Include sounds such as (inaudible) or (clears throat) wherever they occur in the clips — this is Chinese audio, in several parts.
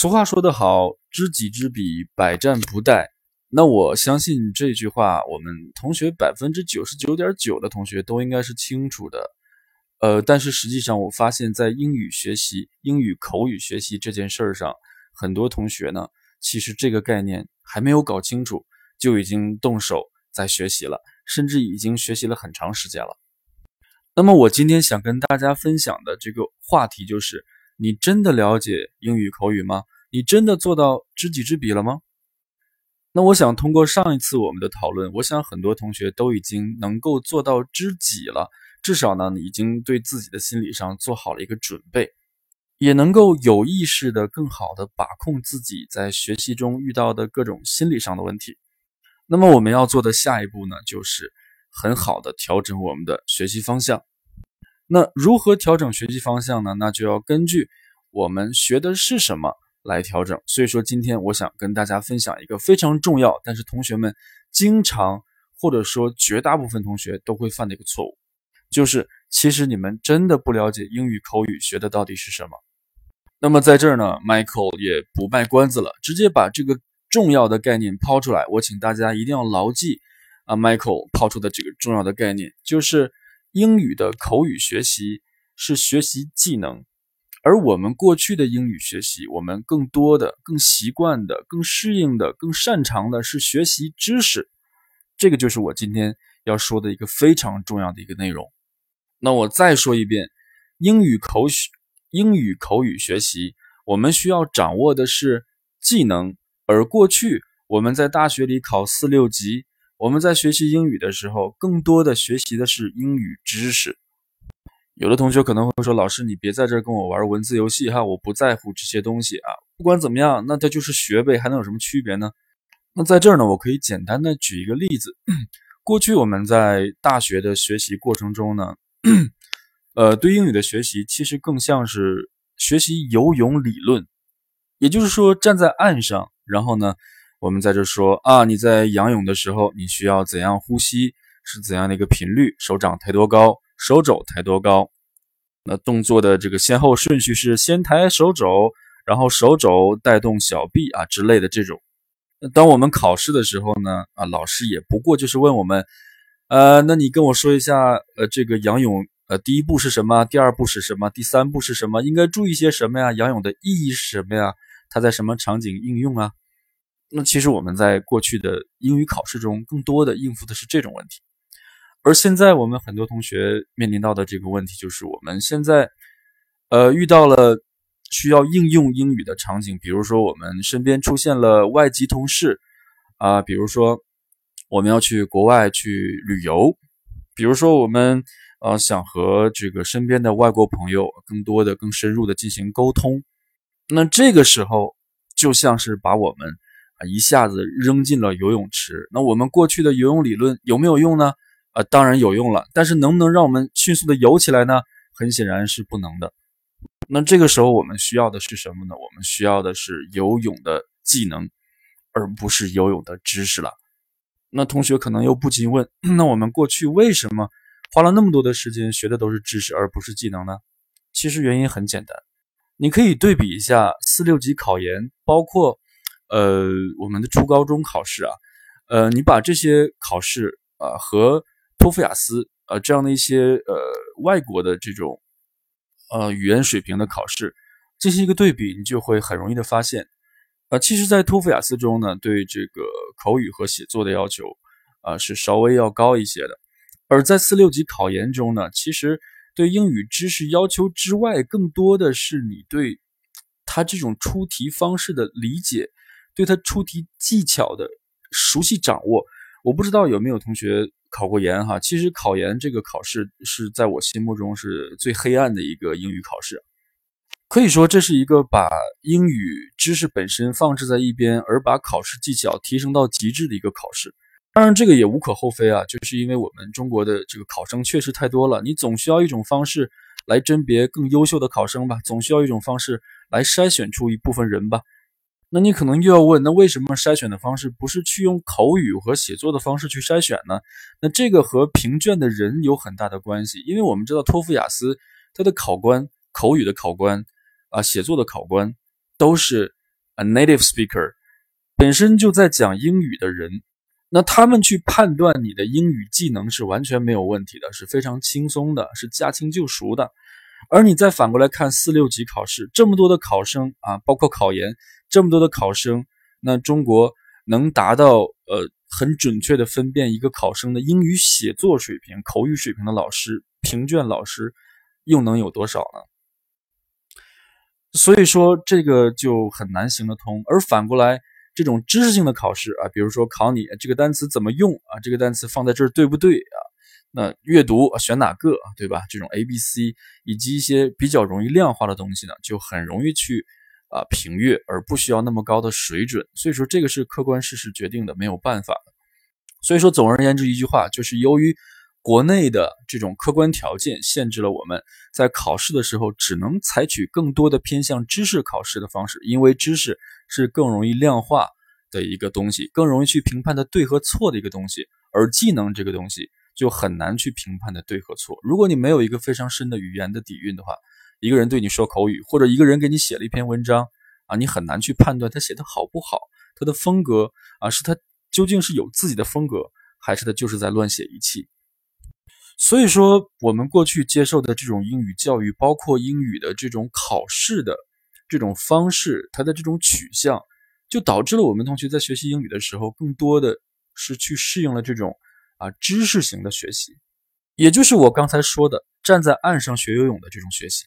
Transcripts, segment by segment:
俗话说得好，知己知彼，百战不殆。那我相信这句话，我们同学百分之九十九点九的同学都应该是清楚的。呃，但是实际上，我发现，在英语学习、英语口语学习这件事儿上，很多同学呢，其实这个概念还没有搞清楚，就已经动手在学习了，甚至已经学习了很长时间了。那么，我今天想跟大家分享的这个话题就是。你真的了解英语口语吗？你真的做到知己知彼了吗？那我想通过上一次我们的讨论，我想很多同学都已经能够做到知己了，至少呢，已经对自己的心理上做好了一个准备，也能够有意识的更好的把控自己在学习中遇到的各种心理上的问题。那么我们要做的下一步呢，就是很好的调整我们的学习方向。那如何调整学习方向呢？那就要根据我们学的是什么来调整。所以说，今天我想跟大家分享一个非常重要，但是同学们经常或者说绝大部分同学都会犯的一个错误，就是其实你们真的不了解英语口语学的到底是什么。那么在这儿呢，Michael 也不卖关子了，直接把这个重要的概念抛出来。我请大家一定要牢记啊，Michael 抛出的这个重要的概念就是。英语的口语学习是学习技能，而我们过去的英语学习，我们更多的、更习惯的、更适应的、更擅长的是学习知识。这个就是我今天要说的一个非常重要的一个内容。那我再说一遍，英语口语英语口语学习，我们需要掌握的是技能，而过去我们在大学里考四六级。我们在学习英语的时候，更多的学习的是英语知识。有的同学可能会说：“老师，你别在这跟我玩文字游戏哈，我不在乎这些东西啊。不管怎么样，那它就是学呗，还能有什么区别呢？”那在这儿呢，我可以简单的举一个例子。过去我们在大学的学习过程中呢，呃，对英语的学习其实更像是学习游泳理论，也就是说站在岸上，然后呢。我们在这说啊，你在仰泳的时候，你需要怎样呼吸？是怎样的一个频率？手掌抬多高？手肘抬多高？那动作的这个先后顺序是先抬手肘，然后手肘带动小臂啊之类的这种。那当我们考试的时候呢，啊，老师也不过就是问我们，呃，那你跟我说一下，呃，这个仰泳，呃，第一步是什么？第二步是什么？第三步是什么？应该注意些什么呀？仰泳的意义是什么呀？它在什么场景应用啊？那其实我们在过去的英语考试中，更多的应付的是这种问题，而现在我们很多同学面临到的这个问题，就是我们现在，呃，遇到了需要应用英语的场景，比如说我们身边出现了外籍同事，啊，比如说我们要去国外去旅游，比如说我们呃想和这个身边的外国朋友更多的、更深入的进行沟通，那这个时候就像是把我们。一下子扔进了游泳池。那我们过去的游泳理论有没有用呢？啊，当然有用了。但是能不能让我们迅速的游起来呢？很显然是不能的。那这个时候我们需要的是什么呢？我们需要的是游泳的技能，而不是游泳的知识了。那同学可能又不禁问：那我们过去为什么花了那么多的时间学的都是知识而不是技能呢？其实原因很简单，你可以对比一下四六级考研，包括。呃，我们的初高中考试啊，呃，你把这些考试啊和托福、雅思啊这样的一些呃外国的这种呃语言水平的考试进行一个对比，你就会很容易的发现，啊，其实，在托福、雅思中呢，对这个口语和写作的要求啊是稍微要高一些的，而在四六级考研中呢，其实对英语知识要求之外，更多的是你对他这种出题方式的理解。对他出题技巧的熟悉掌握，我不知道有没有同学考过研哈。其实考研这个考试是在我心目中是最黑暗的一个英语考试，可以说这是一个把英语知识本身放置在一边，而把考试技巧提升到极致的一个考试。当然，这个也无可厚非啊，就是因为我们中国的这个考生确实太多了，你总需要一种方式来甄别更优秀的考生吧，总需要一种方式来筛选出一部分人吧。那你可能又要问，那为什么筛选的方式不是去用口语和写作的方式去筛选呢？那这个和评卷的人有很大的关系，因为我们知道托福、雅思，它的考官口语的考官啊，写作的考官都是 a native speaker，本身就在讲英语的人，那他们去判断你的英语技能是完全没有问题的，是非常轻松的，是驾轻就熟的。而你再反过来看四六级考试，这么多的考生啊，包括考研，这么多的考生，那中国能达到呃很准确的分辨一个考生的英语写作水平、口语水平的老师，评卷老师又能有多少呢？所以说这个就很难行得通。而反过来，这种知识性的考试啊，比如说考你这个单词怎么用啊，这个单词放在这儿对不对啊？那阅读选哪个，对吧？这种 A、B、C 以及一些比较容易量化的东西呢，就很容易去啊评阅，而不需要那么高的水准。所以说，这个是客观事实决定的，没有办法。所以说，总而言之一句话，就是由于国内的这种客观条件限制了我们在考试的时候只能采取更多的偏向知识考试的方式，因为知识是更容易量化的一个东西，更容易去评判的对和错的一个东西，而技能这个东西。就很难去评判的对和错。如果你没有一个非常深的语言的底蕴的话，一个人对你说口语，或者一个人给你写了一篇文章啊，你很难去判断他写的好不好，他的风格啊，是他究竟是有自己的风格，还是他就是在乱写一气。所以说，我们过去接受的这种英语教育，包括英语的这种考试的这种方式，它的这种取向，就导致了我们同学在学习英语的时候，更多的是去适应了这种。啊，知识型的学习，也就是我刚才说的站在岸上学游泳的这种学习。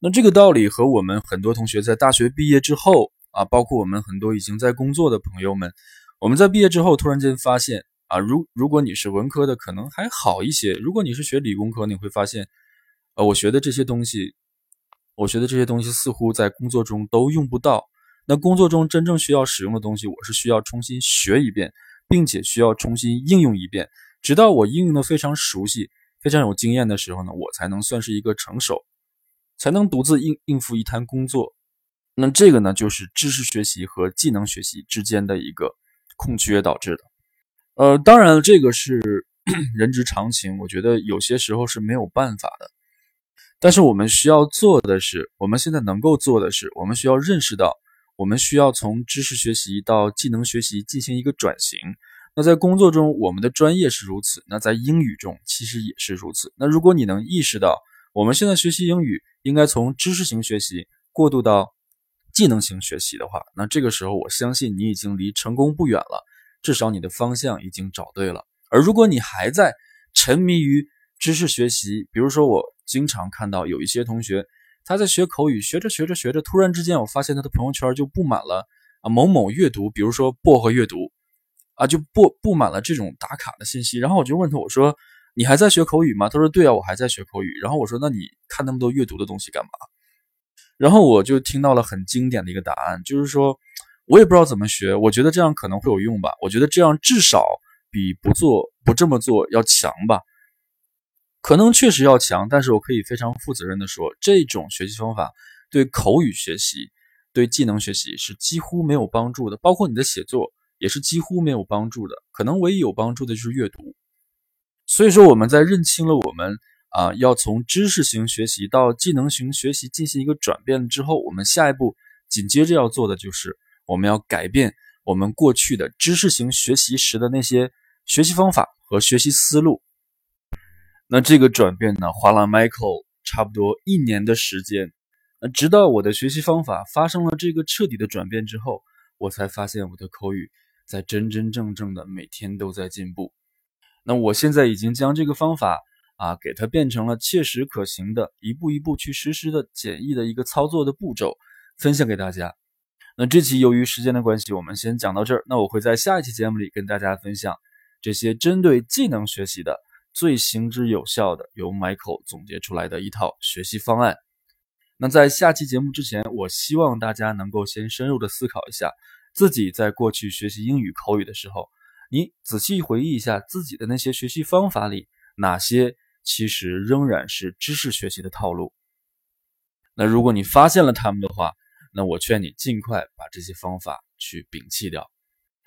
那这个道理和我们很多同学在大学毕业之后啊，包括我们很多已经在工作的朋友们，我们在毕业之后突然间发现啊，如如果你是文科的，可能还好一些；如果你是学理工科，你会发现，呃，我学的这些东西，我学的这些东西似乎在工作中都用不到。那工作中真正需要使用的东西，我是需要重新学一遍。并且需要重新应用一遍，直到我应用的非常熟悉、非常有经验的时候呢，我才能算是一个成熟，才能独自应应付一摊工作。那这个呢，就是知识学习和技能学习之间的一个空缺导致的。呃，当然这个是 (clears throat) 人之常情，我觉得有些时候是没有办法的。但是我们需要做的是，我们现在能够做的是，我们需要认识到。我们需要从知识学习到技能学习进行一个转型。那在工作中，我们的专业是如此；那在英语中，其实也是如此。那如果你能意识到，我们现在学习英语应该从知识型学习过渡到技能型学习的话，那这个时候，我相信你已经离成功不远了。至少你的方向已经找对了。而如果你还在沉迷于知识学习，比如说，我经常看到有一些同学。他在学口语，学着学着学着，突然之间，我发现他的朋友圈就布满了啊某某阅读，比如说薄荷阅读，啊就布布满了这种打卡的信息。然后我就问他，我说你还在学口语吗？他说对啊，我还在学口语。然后我说那你看那么多阅读的东西干嘛？然后我就听到了很经典的一个答案，就是说我也不知道怎么学，我觉得这样可能会有用吧，我觉得这样至少比不做不这么做要强吧。可能确实要强，但是我可以非常负责任的说，这种学习方法对口语学习、对技能学习是几乎没有帮助的，包括你的写作也是几乎没有帮助的。可能唯一有帮助的就是阅读。所以说，我们在认清了我们啊要从知识型学习到技能型学习进行一个转变之后，我们下一步紧接着要做的就是我们要改变我们过去的知识型学习时的那些学习方法和学习思路。那这个转变呢，花了 Michael 差不多一年的时间。那直到我的学习方法发生了这个彻底的转变之后，我才发现我的口语在真真正正的每天都在进步。那我现在已经将这个方法啊，给它变成了切实可行的，一步一步去实施的简易的一个操作的步骤，分享给大家。那这期由于时间的关系，我们先讲到这儿。那我会在下一期节目里跟大家分享这些针对技能学习的。最行之有效的由 Michael 总结出来的一套学习方案。那在下期节目之前，我希望大家能够先深入的思考一下，自己在过去学习英语口语的时候，你仔细回忆一下自己的那些学习方法里，哪些其实仍然是知识学习的套路。那如果你发现了他们的话，那我劝你尽快把这些方法去摒弃掉。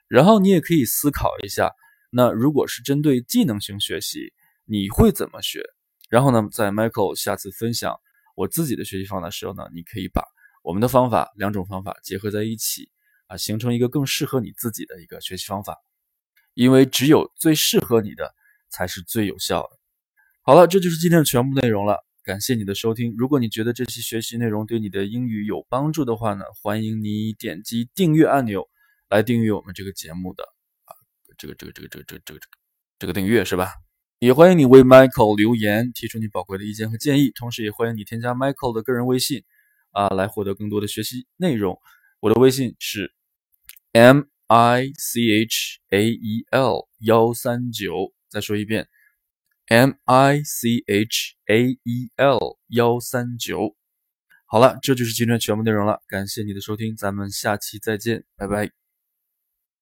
然后你也可以思考一下，那如果是针对技能型学习，你会怎么学？然后呢，在 Michael 下次分享我自己的学习方法的时候呢，你可以把我们的方法两种方法结合在一起啊，形成一个更适合你自己的一个学习方法。因为只有最适合你的才是最有效的。好了，这就是今天的全部内容了。感谢你的收听。如果你觉得这期学习内容对你的英语有帮助的话呢，欢迎你点击订阅按钮来订阅我们这个节目的，这个这个这个这个这个这个这个订阅是吧？也欢迎你为 Michael 留言，提出你宝贵的意见和建议。同时，也欢迎你添加 Michael 的个人微信啊，来获得更多的学习内容。我的微信是 M I C H A E L 幺三九。再说一遍。M I C H A E L 幺三九，好了，这就是今天全部内容了。感谢你的收听，咱们下期再见，拜拜。